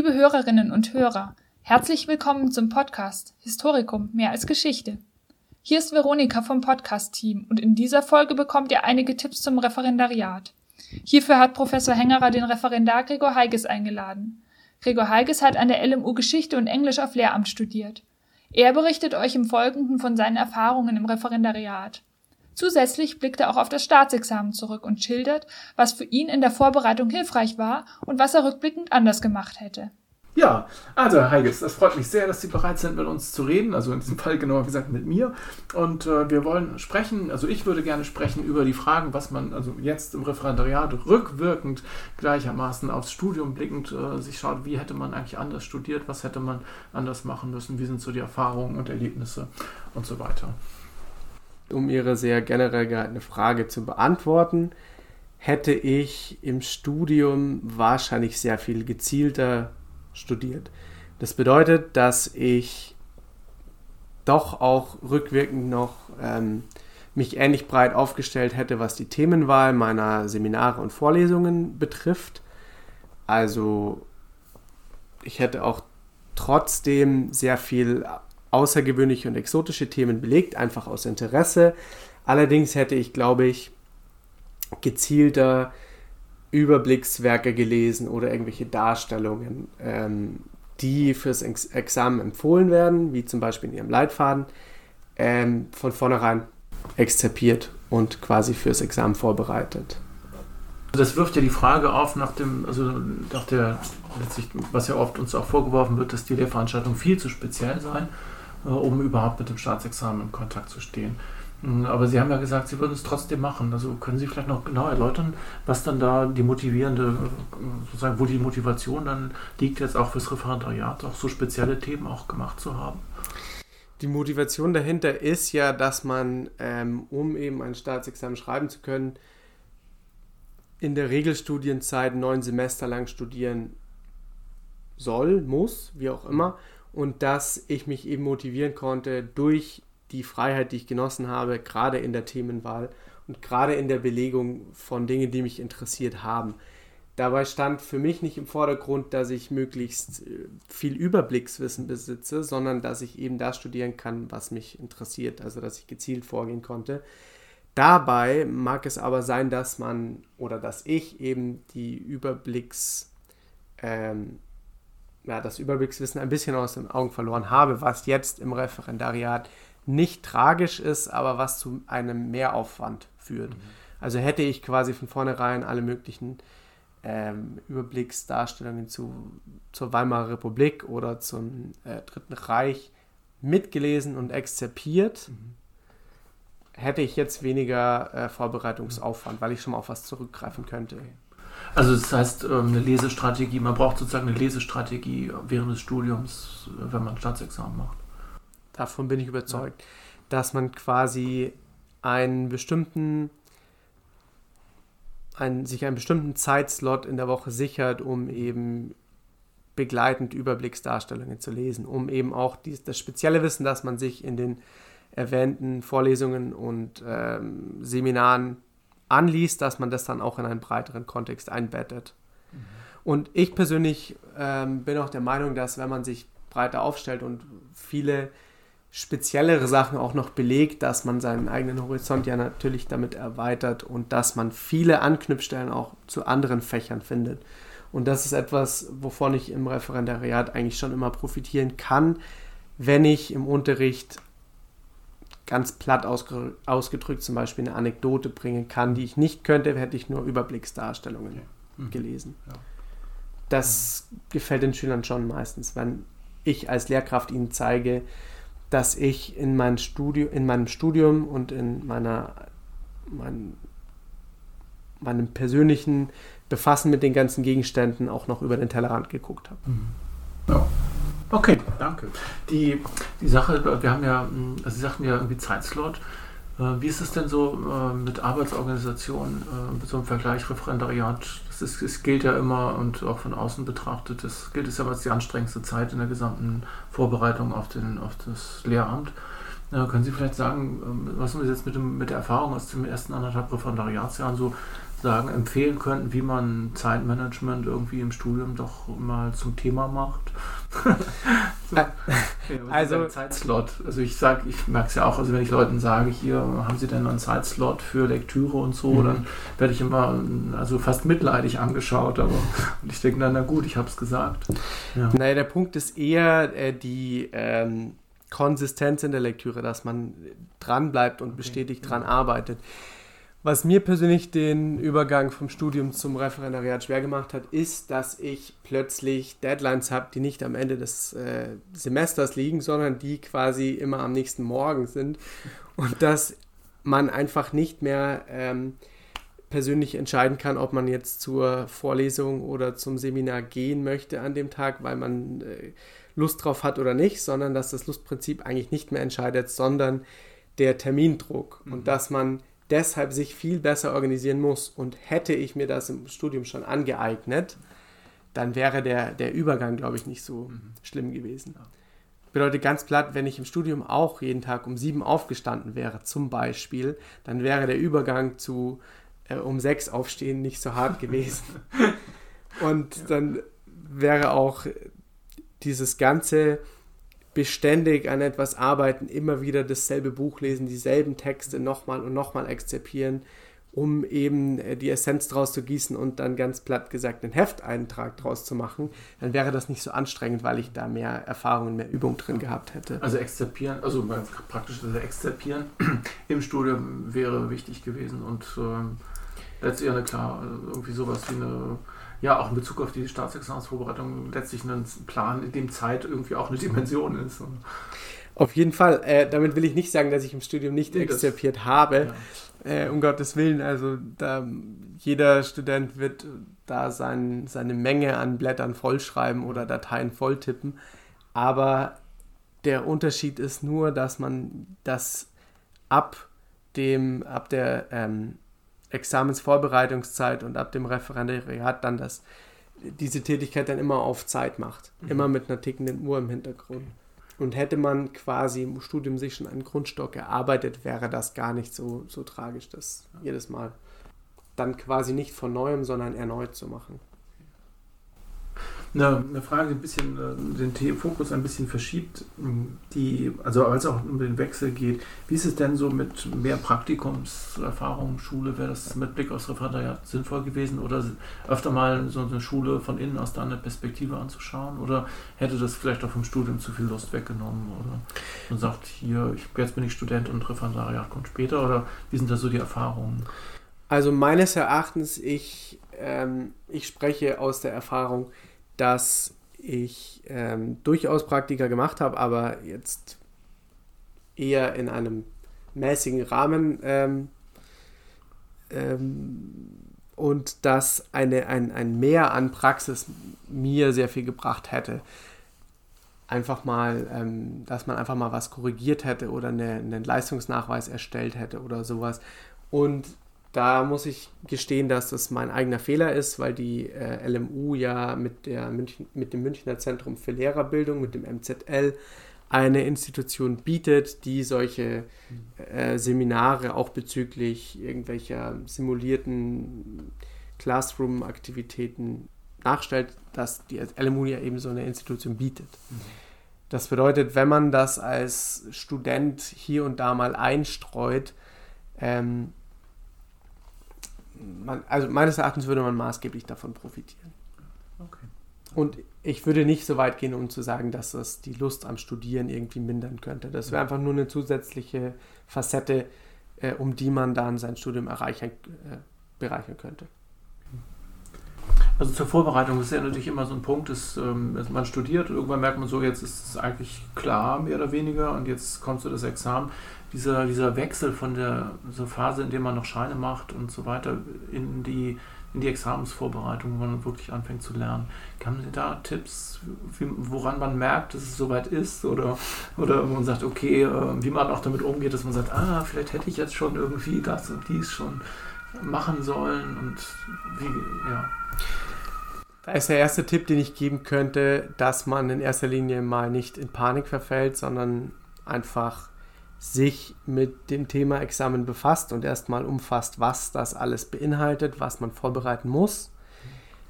Liebe Hörerinnen und Hörer, herzlich willkommen zum Podcast Historikum mehr als Geschichte. Hier ist Veronika vom Podcast-Team und in dieser Folge bekommt ihr einige Tipps zum Referendariat. Hierfür hat Professor Hengerer den Referendar Gregor Heiges eingeladen. Gregor Heiges hat an der LMU Geschichte und Englisch auf Lehramt studiert. Er berichtet euch im Folgenden von seinen Erfahrungen im Referendariat. Zusätzlich blickt er auch auf das Staatsexamen zurück und schildert, was für ihn in der Vorbereitung hilfreich war und was er rückblickend anders gemacht hätte. Ja, also Herr Heiges, das freut mich sehr, dass Sie bereit sind, mit uns zu reden, also in diesem Fall genauer gesagt mit mir. Und äh, wir wollen sprechen, also ich würde gerne sprechen über die Fragen, was man also jetzt im Referendariat rückwirkend gleichermaßen aufs Studium blickend äh, sich schaut, wie hätte man eigentlich anders studiert, was hätte man anders machen müssen, wie sind so die Erfahrungen und Erlebnisse und so weiter um Ihre sehr generell gehaltene Frage zu beantworten, hätte ich im Studium wahrscheinlich sehr viel gezielter studiert. Das bedeutet, dass ich doch auch rückwirkend noch ähm, mich ähnlich breit aufgestellt hätte, was die Themenwahl meiner Seminare und Vorlesungen betrifft. Also ich hätte auch trotzdem sehr viel außergewöhnliche und exotische Themen belegt, einfach aus Interesse. Allerdings hätte ich, glaube ich, gezielter Überblickswerke gelesen oder irgendwelche Darstellungen, ähm, die fürs Ex Examen empfohlen werden, wie zum Beispiel in ihrem Leitfaden, ähm, von vornherein exzerpiert und quasi fürs Examen vorbereitet. Das wirft ja die Frage auf nach dem, also nach der, was ja oft uns auch vorgeworfen wird, dass die Lehrveranstaltungen viel zu speziell seien. Äh, um überhaupt mit dem Staatsexamen in Kontakt zu stehen. Mm, aber Sie haben ja gesagt, Sie würden es trotzdem machen. Also können Sie vielleicht noch genau erläutern, was dann da die motivierende, äh, sozusagen, wo die Motivation dann liegt, jetzt auch fürs Referendariat auch so spezielle Themen auch gemacht zu haben? Die Motivation dahinter ist ja, dass man, ähm, um eben ein Staatsexamen schreiben zu können, in der Regelstudienzeit neun Semester lang studieren soll, muss, wie auch immer und dass ich mich eben motivieren konnte durch die Freiheit, die ich genossen habe, gerade in der Themenwahl und gerade in der Belegung von Dingen, die mich interessiert haben. Dabei stand für mich nicht im Vordergrund, dass ich möglichst äh, viel Überblickswissen besitze, sondern dass ich eben das studieren kann, was mich interessiert, also dass ich gezielt vorgehen konnte. Dabei mag es aber sein, dass man oder dass ich eben die Überblicks ähm, ja, das Überblickswissen ein bisschen aus den Augen verloren habe, was jetzt im Referendariat nicht tragisch ist, aber was zu einem Mehraufwand führt. Mhm. Also hätte ich quasi von vornherein alle möglichen ähm, Überblicksdarstellungen zu, zur Weimarer Republik oder zum äh, Dritten Reich mitgelesen und exzerpiert, mhm. hätte ich jetzt weniger äh, Vorbereitungsaufwand, weil ich schon mal auf was zurückgreifen könnte. Also das heißt, ähm, eine Lesestrategie, man braucht sozusagen eine Lesestrategie während des Studiums, äh, wenn man Staatsexamen macht. Davon bin ich überzeugt, ja. dass man quasi einen bestimmten einen, sich einen bestimmten Zeitslot in der Woche sichert, um eben begleitend Überblicksdarstellungen zu lesen, um eben auch dies, das spezielle Wissen, das man sich in den erwähnten Vorlesungen und ähm, Seminaren anliest, dass man das dann auch in einen breiteren Kontext einbettet. Mhm. Und ich persönlich ähm, bin auch der Meinung, dass wenn man sich breiter aufstellt und viele speziellere Sachen auch noch belegt, dass man seinen eigenen Horizont ja natürlich damit erweitert und dass man viele Anknüpfstellen auch zu anderen Fächern findet. Und das ist etwas, wovon ich im Referendariat eigentlich schon immer profitieren kann, wenn ich im Unterricht ganz platt ausgedrückt zum Beispiel eine Anekdote bringen kann, die ich nicht könnte, hätte ich nur Überblicksdarstellungen okay. mhm. gelesen. Ja. Das mhm. gefällt den Schülern schon meistens, wenn ich als Lehrkraft ihnen zeige, dass ich in, mein Studio, in meinem Studium und in meiner, mein, meinem persönlichen Befassen mit den ganzen Gegenständen auch noch über den Tellerrand geguckt habe. Mhm. Ja. Okay, danke. Die, die Sache, wir haben ja, hm, also Sie sagten ja irgendwie Zeitslot. Äh, wie ist es denn so äh, mit Arbeitsorganisation, äh, so im Vergleich Referendariat? Das, ist, das gilt ja immer und auch von außen betrachtet, das gilt es ja als die anstrengendste Zeit in der gesamten Vorbereitung auf, den, auf das Lehramt. Können Sie vielleicht sagen, ähm, was haben Sie jetzt mit, dem, mit der Erfahrung aus den ersten anderthalb Referendariatsjahren so sagen, empfehlen könnten, wie man Zeitmanagement irgendwie im Studium doch mal zum Thema macht. ja, also Zeitslot. Also ich sage, ich merke es ja auch, also wenn ich Leuten sage, hier haben sie denn einen Zeitslot für Lektüre und so, mhm. dann werde ich immer also fast mitleidig angeschaut, aber und ich denke dann, na gut, ich habe es gesagt. Ja. Naja, der Punkt ist eher äh, die ähm, Konsistenz in der Lektüre, dass man dran bleibt und okay. bestätigt dran arbeitet. Was mir persönlich den Übergang vom Studium zum Referendariat schwer gemacht hat, ist, dass ich plötzlich Deadlines habe, die nicht am Ende des äh, Semesters liegen, sondern die quasi immer am nächsten Morgen sind. Und dass man einfach nicht mehr ähm, persönlich entscheiden kann, ob man jetzt zur Vorlesung oder zum Seminar gehen möchte an dem Tag, weil man äh, Lust drauf hat oder nicht, sondern dass das Lustprinzip eigentlich nicht mehr entscheidet, sondern der Termindruck. Mhm. Und dass man deshalb sich viel besser organisieren muss. Und hätte ich mir das im Studium schon angeeignet, dann wäre der, der Übergang, glaube ich, nicht so mhm. schlimm gewesen. Ja. Bedeutet ganz platt, wenn ich im Studium auch jeden Tag um sieben aufgestanden wäre, zum Beispiel, dann wäre der Übergang zu äh, um sechs aufstehen nicht so hart gewesen. Und ja. dann wäre auch dieses ganze beständig an etwas arbeiten, immer wieder dasselbe Buch lesen, dieselben Texte nochmal und nochmal exzipieren, um eben äh, die Essenz draus zu gießen und dann ganz platt gesagt einen Hefteintrag draus zu machen, dann wäre das nicht so anstrengend, weil ich da mehr Erfahrung mehr Übung drin gehabt hätte. Also exzipieren, also praktisch das Exzipieren im Studium wäre wichtig gewesen und ähm, letztlich eine klar, irgendwie sowas wie eine ja auch in Bezug auf die Staatsexamensvorbereitung letztlich ein Plan, in dem Zeit irgendwie auch eine Dimension ist. Auf jeden Fall. Äh, damit will ich nicht sagen, dass ich im Studium nicht nee, exzipiert das, habe. Ja. Äh, um Gottes Willen. Also da, jeder Student wird da sein, seine Menge an Blättern vollschreiben oder Dateien volltippen. Aber der Unterschied ist nur, dass man das ab dem, ab der ähm, Examensvorbereitungszeit und ab dem Referendariat dann das, diese Tätigkeit dann immer auf Zeit macht. Mhm. Immer mit einer tickenden Uhr im Hintergrund. Und hätte man quasi im Studium sich schon einen Grundstock erarbeitet, wäre das gar nicht so, so tragisch, das jedes Mal dann quasi nicht von neuem, sondern erneut zu machen eine, eine Frage, die ein bisschen äh, den Fokus ein bisschen verschiebt, die, also als es auch um den Wechsel geht. Wie ist es denn so mit mehr Praktikumserfahrung, Schule? Wäre das mit Blick aufs Referendariat sinnvoll gewesen oder öfter mal so eine Schule von innen aus da eine Perspektive anzuschauen? Oder hätte das vielleicht auch vom Studium zu viel Lust weggenommen? Oder man sagt, hier, ich, jetzt bin ich Student und Referendariat kommt später? Oder wie sind da so die Erfahrungen? Also meines Erachtens, ich, ähm, ich spreche aus der Erfahrung, dass ich ähm, durchaus Praktika gemacht habe, aber jetzt eher in einem mäßigen Rahmen ähm, ähm, und dass eine, ein, ein Mehr an Praxis mir sehr viel gebracht hätte. Einfach mal, ähm, dass man einfach mal was korrigiert hätte oder eine, einen Leistungsnachweis erstellt hätte oder sowas. Und da muss ich gestehen, dass das mein eigener Fehler ist, weil die äh, LMU ja mit, der München, mit dem Münchner Zentrum für Lehrerbildung, mit dem MZL, eine Institution bietet, die solche äh, Seminare auch bezüglich irgendwelcher simulierten Classroom-Aktivitäten nachstellt, dass die LMU ja eben so eine Institution bietet. Das bedeutet, wenn man das als Student hier und da mal einstreut, ähm, man, also meines Erachtens würde man maßgeblich davon profitieren. Okay. Und ich würde nicht so weit gehen, um zu sagen, dass das die Lust am Studieren irgendwie mindern könnte. Das wäre einfach nur eine zusätzliche Facette, äh, um die man dann sein Studium erreichen, äh, bereichern könnte. Also zur Vorbereitung ist ja natürlich immer so ein Punkt, dass, ähm, man studiert und irgendwann merkt man so, jetzt ist es eigentlich klar, mehr oder weniger, und jetzt kommt so das Examen dieser, dieser Wechsel von der so Phase, in der man noch Scheine macht und so weiter, in die, in die Examensvorbereitung, wo man wirklich anfängt zu lernen. Haben Sie da Tipps, wie, woran man merkt, dass es soweit ist? Oder, oder man sagt, okay, äh, wie man auch damit umgeht, dass man sagt, ah, vielleicht hätte ich jetzt schon irgendwie das und dies schon machen sollen und wie, ja. Ist der erste Tipp, den ich geben könnte, dass man in erster Linie mal nicht in Panik verfällt, sondern einfach sich mit dem Thema Examen befasst und erstmal umfasst, was das alles beinhaltet, was man vorbereiten muss,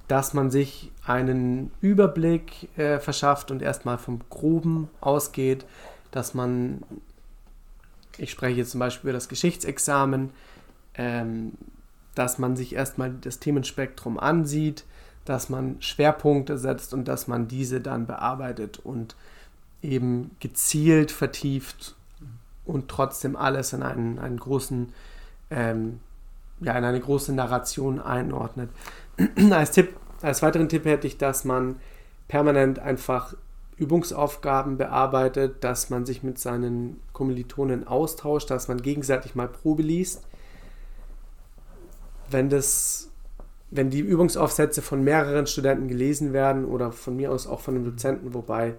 dass man sich einen Überblick äh, verschafft und erstmal vom Groben ausgeht, dass man, ich spreche jetzt zum Beispiel über das Geschichtsexamen, ähm, dass man sich erstmal das Themenspektrum ansieht, dass man Schwerpunkte setzt und dass man diese dann bearbeitet und eben gezielt vertieft und trotzdem alles in einen, einen großen, ähm, ja, in eine große Narration einordnet. als Tipp, als weiteren Tipp hätte ich, dass man permanent einfach Übungsaufgaben bearbeitet, dass man sich mit seinen Kommilitonen austauscht, dass man gegenseitig mal Probe liest. Wenn das, wenn die Übungsaufsätze von mehreren Studenten gelesen werden oder von mir aus auch von einem Dozenten, wobei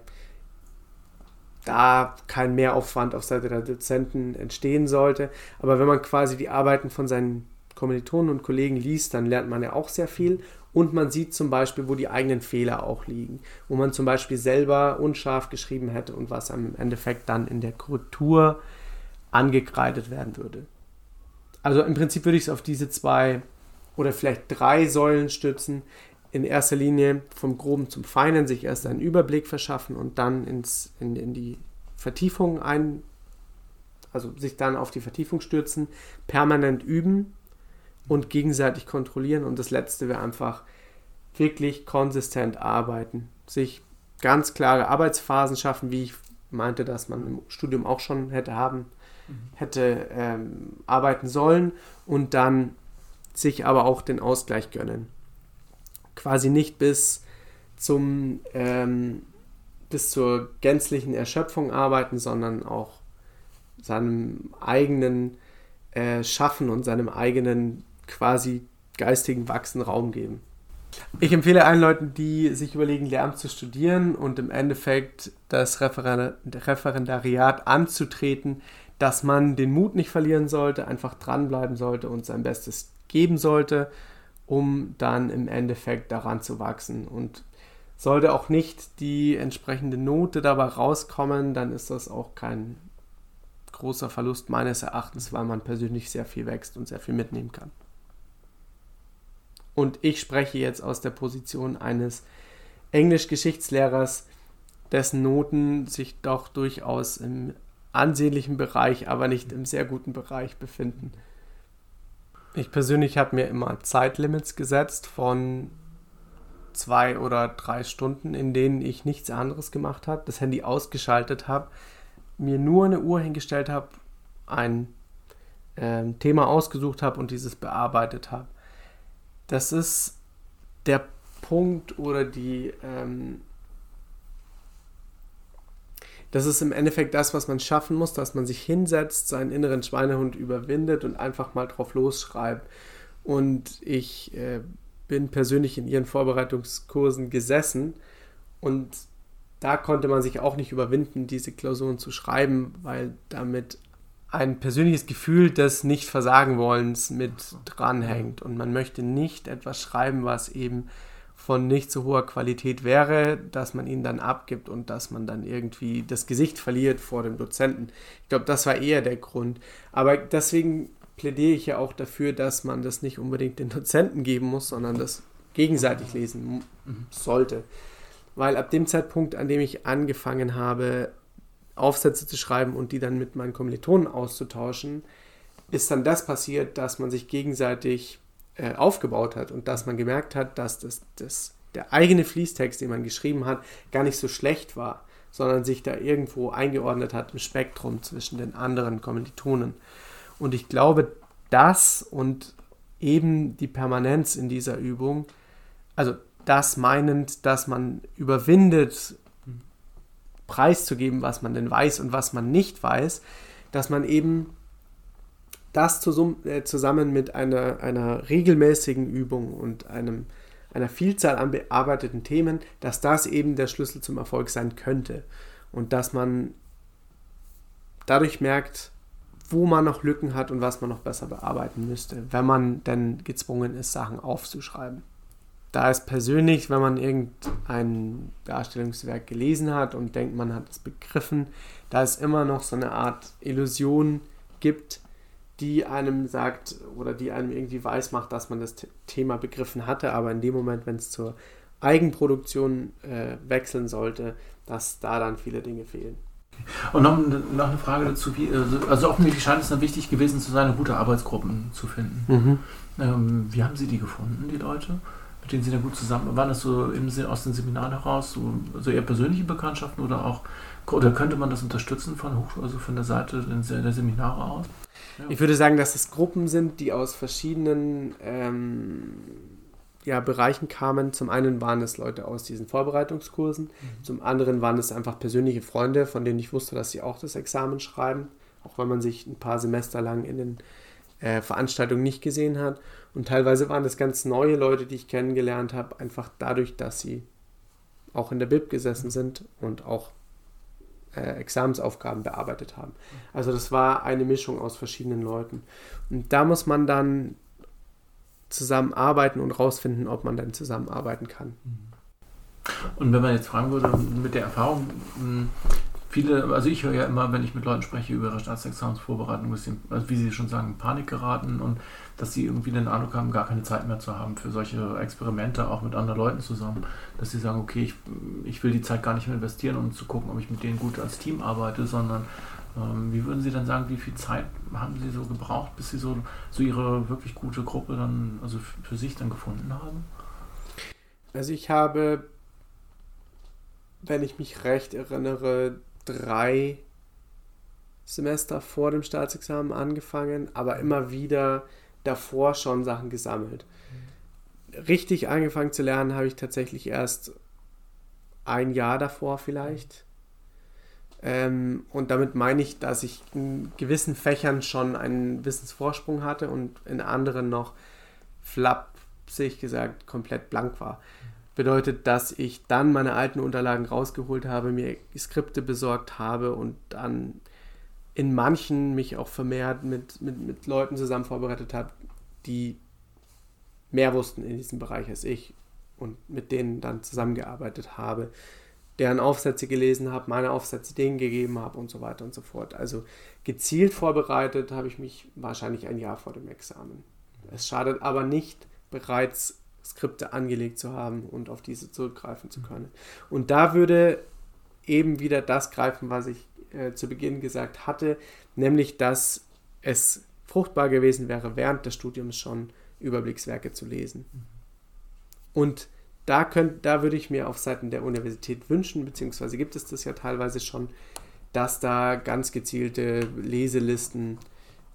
da kein Mehraufwand auf Seite der Dozenten entstehen sollte. Aber wenn man quasi die Arbeiten von seinen Kommilitonen und Kollegen liest, dann lernt man ja auch sehr viel und man sieht zum Beispiel, wo die eigenen Fehler auch liegen, wo man zum Beispiel selber unscharf geschrieben hätte und was am Endeffekt dann in der Korrektur angekreidet werden würde. Also im Prinzip würde ich es auf diese zwei oder vielleicht drei Säulen stützen in erster Linie vom Groben zum Feinen sich erst einen Überblick verschaffen und dann ins, in, in die Vertiefung ein, also sich dann auf die Vertiefung stürzen, permanent üben und gegenseitig kontrollieren. Und das letzte wäre einfach wirklich konsistent arbeiten, sich ganz klare Arbeitsphasen schaffen, wie ich meinte, dass man im Studium auch schon hätte haben, mhm. hätte ähm, arbeiten sollen und dann sich aber auch den Ausgleich gönnen quasi nicht bis zum ähm, bis zur gänzlichen Erschöpfung arbeiten, sondern auch seinem eigenen äh, Schaffen und seinem eigenen quasi geistigen Wachsen Raum geben. Ich empfehle allen Leuten, die sich überlegen, Lehramt zu studieren und im Endeffekt das Referendariat anzutreten, dass man den Mut nicht verlieren sollte, einfach dranbleiben sollte und sein Bestes geben sollte um dann im Endeffekt daran zu wachsen. Und sollte auch nicht die entsprechende Note dabei rauskommen, dann ist das auch kein großer Verlust meines Erachtens, weil man persönlich sehr viel wächst und sehr viel mitnehmen kann. Und ich spreche jetzt aus der Position eines Englisch-Geschichtslehrers, dessen Noten sich doch durchaus im ansehnlichen Bereich, aber nicht im sehr guten Bereich befinden. Ich persönlich habe mir immer Zeitlimits gesetzt von zwei oder drei Stunden, in denen ich nichts anderes gemacht habe, das Handy ausgeschaltet habe, mir nur eine Uhr hingestellt habe, ein äh, Thema ausgesucht habe und dieses bearbeitet habe. Das ist der Punkt oder die ähm, das ist im Endeffekt das, was man schaffen muss, dass man sich hinsetzt, seinen inneren Schweinehund überwindet und einfach mal drauf losschreibt. Und ich äh, bin persönlich in ihren Vorbereitungskursen gesessen und da konnte man sich auch nicht überwinden, diese Klausuren zu schreiben, weil damit ein persönliches Gefühl des Nicht-Versagen-Wollens mit dranhängt. Und man möchte nicht etwas schreiben, was eben von nicht so hoher Qualität wäre, dass man ihn dann abgibt und dass man dann irgendwie das Gesicht verliert vor dem Dozenten. Ich glaube, das war eher der Grund. Aber deswegen plädiere ich ja auch dafür, dass man das nicht unbedingt den Dozenten geben muss, sondern das gegenseitig lesen sollte. Weil ab dem Zeitpunkt, an dem ich angefangen habe, Aufsätze zu schreiben und die dann mit meinen Kommilitonen auszutauschen, ist dann das passiert, dass man sich gegenseitig äh, aufgebaut hat und dass man gemerkt hat, dass das, das, der eigene Fließtext, den man geschrieben hat, gar nicht so schlecht war, sondern sich da irgendwo eingeordnet hat im Spektrum zwischen den anderen Kommilitonen. Und ich glaube, das und eben die Permanenz in dieser Übung, also das meinend, dass man überwindet, preiszugeben, was man denn weiß und was man nicht weiß, dass man eben das äh, zusammen mit einer, einer regelmäßigen Übung und einem, einer Vielzahl an bearbeiteten Themen, dass das eben der Schlüssel zum Erfolg sein könnte. Und dass man dadurch merkt, wo man noch Lücken hat und was man noch besser bearbeiten müsste, wenn man denn gezwungen ist, Sachen aufzuschreiben. da ist persönlich, wenn man irgendein Darstellungswerk gelesen hat und denkt, man hat es begriffen, da es immer noch so eine Art Illusion gibt, die einem sagt oder die einem irgendwie weiß macht, dass man das Thema begriffen hatte, aber in dem Moment, wenn es zur Eigenproduktion äh, wechseln sollte, dass da dann viele Dinge fehlen. Und noch, noch eine Frage dazu, wie, also, also offensichtlich scheint es dann wichtig gewesen zu sein, gute Arbeitsgruppen zu finden. Mhm. Ähm, wie haben Sie die gefunden, die Leute? Mit denen Sie dann gut zusammen, waren das so im, aus den Seminaren heraus, so, so eher persönliche Bekanntschaften oder auch, oder könnte man das unterstützen von, Hoch, also von der Seite der Seminare aus? Ja. Ich würde sagen, dass es Gruppen sind, die aus verschiedenen ähm, ja, Bereichen kamen. Zum einen waren es Leute aus diesen Vorbereitungskursen, mhm. zum anderen waren es einfach persönliche Freunde, von denen ich wusste, dass sie auch das Examen schreiben, auch wenn man sich ein paar Semester lang in den äh, Veranstaltungen nicht gesehen hat. Und teilweise waren das ganz neue Leute, die ich kennengelernt habe, einfach dadurch, dass sie auch in der Bib gesessen sind und auch äh, Examensaufgaben bearbeitet haben. Also das war eine Mischung aus verschiedenen Leuten. Und da muss man dann zusammenarbeiten und rausfinden, ob man dann zusammenarbeiten kann. Und wenn man jetzt fragen würde, mit der Erfahrung, viele, also ich höre ja immer, wenn ich mit Leuten spreche über ihre Staatsexamensvorbereitung, bisschen, also wie sie schon sagen, Panik geraten und dass sie irgendwie den Eindruck haben, gar keine Zeit mehr zu haben für solche Experimente, auch mit anderen Leuten zusammen. Dass sie sagen, okay, ich, ich will die Zeit gar nicht mehr investieren, um zu gucken, ob ich mit denen gut als Team arbeite, sondern ähm, wie würden Sie dann sagen, wie viel Zeit haben Sie so gebraucht, bis Sie so, so Ihre wirklich gute Gruppe dann, also für sich dann gefunden haben? Also ich habe, wenn ich mich recht erinnere, drei Semester vor dem Staatsexamen angefangen, aber immer wieder davor schon Sachen gesammelt. Richtig angefangen zu lernen habe ich tatsächlich erst ein Jahr davor vielleicht. Ähm, und damit meine ich, dass ich in gewissen Fächern schon einen Wissensvorsprung hatte und in anderen noch flapsig gesagt komplett blank war. Bedeutet, dass ich dann meine alten Unterlagen rausgeholt habe, mir Skripte besorgt habe und dann in manchen mich auch vermehrt mit, mit, mit Leuten zusammen vorbereitet habe, die mehr wussten in diesem Bereich als ich und mit denen dann zusammengearbeitet habe deren Aufsätze gelesen habe, meine Aufsätze denen gegeben habe und so weiter und so fort. Also gezielt vorbereitet habe ich mich wahrscheinlich ein Jahr vor dem Examen. Es schadet aber nicht, bereits Skripte angelegt zu haben und auf diese zurückgreifen zu können. Und da würde eben wieder das greifen, was ich äh, zu Beginn gesagt hatte, nämlich dass es fruchtbar gewesen wäre, während des Studiums schon Überblickswerke zu lesen. Und da, könnt, da würde ich mir auf Seiten der Universität wünschen, beziehungsweise gibt es das ja teilweise schon, dass da ganz gezielte Leselisten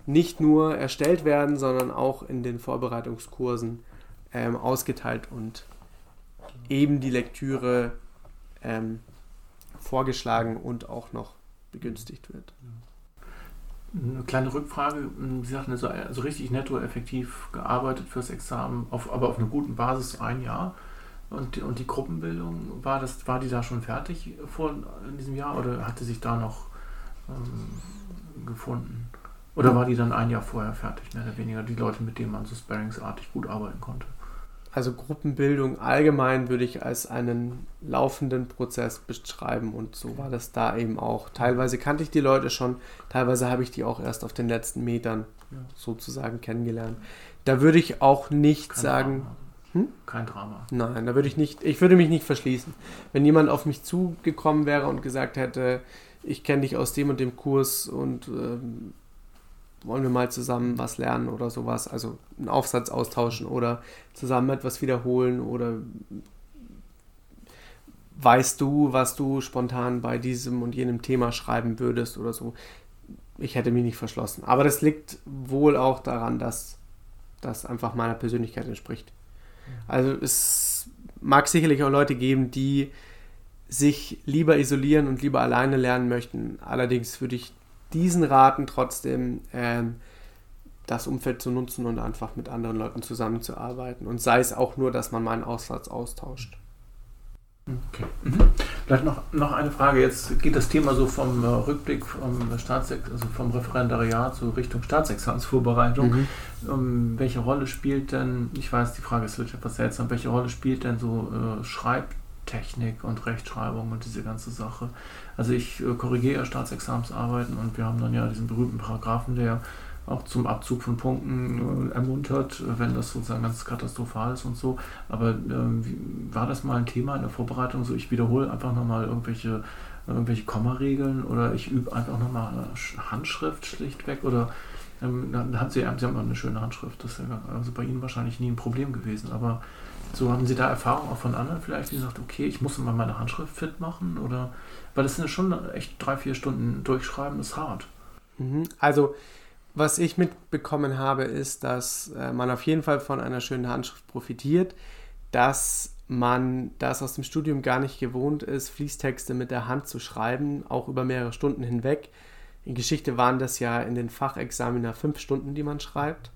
nicht nur erstellt werden, sondern auch in den Vorbereitungskursen ähm, ausgeteilt und eben die Lektüre ähm, vorgeschlagen und auch noch begünstigt wird. Eine kleine Rückfrage. Sie sagten, so also richtig netto effektiv gearbeitet fürs Examen, auf, aber auf einer guten Basis ein Jahr. Und die, und die Gruppenbildung, war, das, war die da schon fertig vor in diesem Jahr oder hatte sich da noch ähm, gefunden? Oder war die dann ein Jahr vorher fertig, mehr oder weniger, die Leute, mit denen man so sparringsartig gut arbeiten konnte? Also Gruppenbildung allgemein würde ich als einen laufenden Prozess beschreiben und so war das da eben auch. Teilweise kannte ich die Leute schon, teilweise habe ich die auch erst auf den letzten Metern ja. sozusagen kennengelernt. Da würde ich auch nicht Keine sagen, Ahnung. Hm? Kein Drama. Nein, da würde ich nicht, ich würde mich nicht verschließen. Wenn jemand auf mich zugekommen wäre und gesagt hätte, ich kenne dich aus dem und dem Kurs und ähm, wollen wir mal zusammen was lernen oder sowas, also einen Aufsatz austauschen oder zusammen etwas wiederholen oder weißt du, was du spontan bei diesem und jenem Thema schreiben würdest oder so. Ich hätte mich nicht verschlossen. Aber das liegt wohl auch daran, dass das einfach meiner Persönlichkeit entspricht. Also es mag sicherlich auch Leute geben, die sich lieber isolieren und lieber alleine lernen möchten. Allerdings würde ich diesen raten, trotzdem ähm, das Umfeld zu nutzen und einfach mit anderen Leuten zusammenzuarbeiten. Und sei es auch nur, dass man mal einen Aussatz austauscht. Okay. Mhm. Vielleicht noch, noch eine Frage. Jetzt geht das Thema so vom äh, Rückblick vom, Staatsex also vom Referendariat so Richtung Staatsexamensvorbereitung. Mhm. Um, welche Rolle spielt denn, ich weiß, die Frage ist vielleicht etwas seltsam, welche Rolle spielt denn so äh, Schreibtechnik und Rechtschreibung und diese ganze Sache? Also ich äh, korrigiere Staatsexamensarbeiten und wir haben dann ja diesen berühmten Paragraphen, der auch zum Abzug von Punkten äh, ermuntert, wenn das sozusagen ganz katastrophal ist und so. Aber ähm, war das mal ein Thema in der Vorbereitung? So, ich wiederhole einfach nochmal irgendwelche, irgendwelche Kommaregeln oder ich übe einfach nochmal Handschrift schlichtweg oder ähm, dann haben Sie, Sie haben eine schöne Handschrift, das ist also bei Ihnen wahrscheinlich nie ein Problem gewesen, aber so haben Sie da Erfahrungen auch von anderen vielleicht, die sagt, okay, ich muss mal meine Handschrift fit machen oder weil das sind schon echt drei, vier Stunden durchschreiben, ist hart. Mhm. Also was ich mitbekommen habe, ist, dass äh, man auf jeden Fall von einer schönen Handschrift profitiert, dass man das aus dem Studium gar nicht gewohnt ist, Fließtexte mit der Hand zu schreiben, auch über mehrere Stunden hinweg. In Geschichte waren das ja in den Fachexamina fünf Stunden, die man schreibt.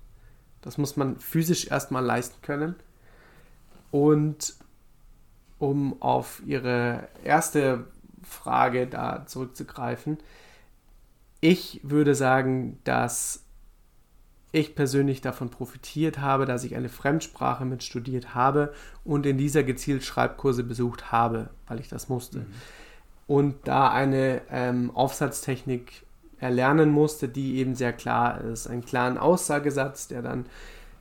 Das muss man physisch erstmal leisten können. Und um auf Ihre erste Frage da zurückzugreifen, ich würde sagen, dass ich persönlich davon profitiert habe, dass ich eine Fremdsprache mit studiert habe und in dieser gezielt Schreibkurse besucht habe, weil ich das musste. Mhm. Und da eine ähm, Aufsatztechnik erlernen musste, die eben sehr klar ist. Einen klaren Aussagesatz, der dann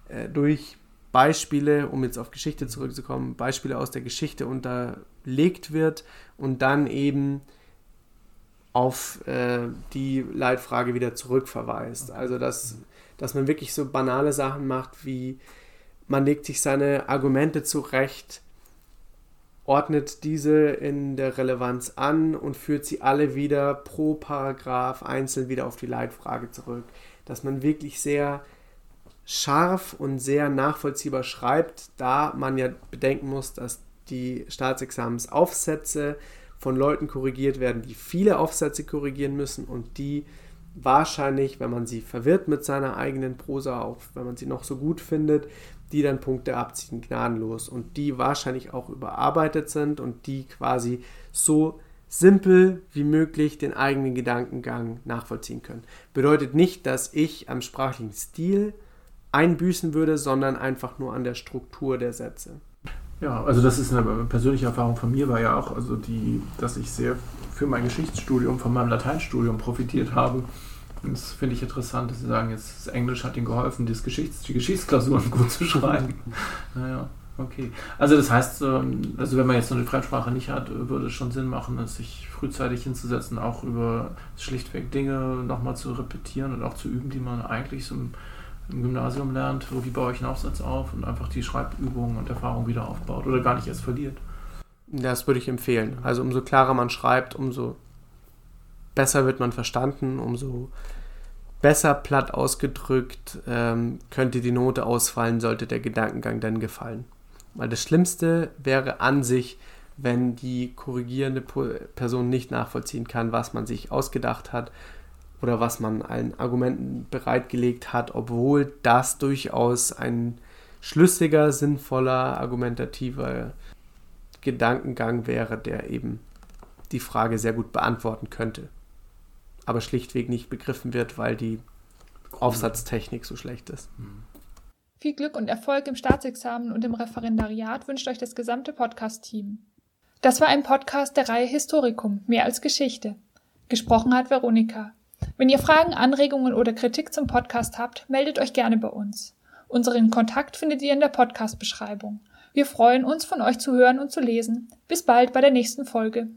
äh, durch Beispiele, um jetzt auf Geschichte zurückzukommen, Beispiele aus der Geschichte unterlegt wird und dann eben auf äh, die Leitfrage wieder zurückverweist. Also dass, dass man wirklich so banale Sachen macht, wie man legt sich seine Argumente zurecht, ordnet diese in der Relevanz an und führt sie alle wieder pro Paragraph einzeln wieder auf die Leitfrage zurück. Dass man wirklich sehr scharf und sehr nachvollziehbar schreibt, da man ja bedenken muss, dass die Staatsexamensaufsätze von Leuten korrigiert werden, die viele Aufsätze korrigieren müssen und die wahrscheinlich, wenn man sie verwirrt mit seiner eigenen Prosa, auch wenn man sie noch so gut findet, die dann Punkte abziehen, gnadenlos und die wahrscheinlich auch überarbeitet sind und die quasi so simpel wie möglich den eigenen Gedankengang nachvollziehen können. Bedeutet nicht, dass ich am sprachlichen Stil einbüßen würde, sondern einfach nur an der Struktur der Sätze. Ja, also das ist eine persönliche Erfahrung von mir, war ja auch, also die, dass ich sehr für mein Geschichtsstudium von meinem Lateinstudium profitiert habe. Das finde ich interessant, dass Sie sagen, jetzt das Englisch hat Ihnen geholfen, das Geschichts-, die Geschichtsklausuren gut zu schreiben. naja, okay. Also das heißt, also wenn man jetzt so eine Fremdsprache nicht hat, würde es schon Sinn machen, sich frühzeitig hinzusetzen, auch über schlichtweg Dinge nochmal zu repetieren und auch zu üben, die man eigentlich so im im Gymnasium lernt, wie baue ich einen Aufsatz auf und einfach die Schreibübungen und Erfahrung wieder aufbaut oder gar nicht erst verliert. Das würde ich empfehlen. Also umso klarer man schreibt, umso besser wird man verstanden, umso besser platt ausgedrückt ähm, könnte die Note ausfallen, sollte der Gedankengang dann gefallen. Weil das Schlimmste wäre an sich, wenn die korrigierende Person nicht nachvollziehen kann, was man sich ausgedacht hat oder was man allen Argumenten bereitgelegt hat, obwohl das durchaus ein schlüssiger, sinnvoller, argumentativer Gedankengang wäre, der eben die Frage sehr gut beantworten könnte. Aber schlichtweg nicht begriffen wird, weil die Aufsatztechnik so schlecht ist. Viel Glück und Erfolg im Staatsexamen und im Referendariat wünscht euch das gesamte Podcast-Team. Das war ein Podcast der Reihe Historikum, mehr als Geschichte. Gesprochen hat Veronika. Wenn ihr Fragen, Anregungen oder Kritik zum Podcast habt, meldet euch gerne bei uns. Unseren Kontakt findet ihr in der Podcast-Beschreibung. Wir freuen uns, von euch zu hören und zu lesen. Bis bald bei der nächsten Folge.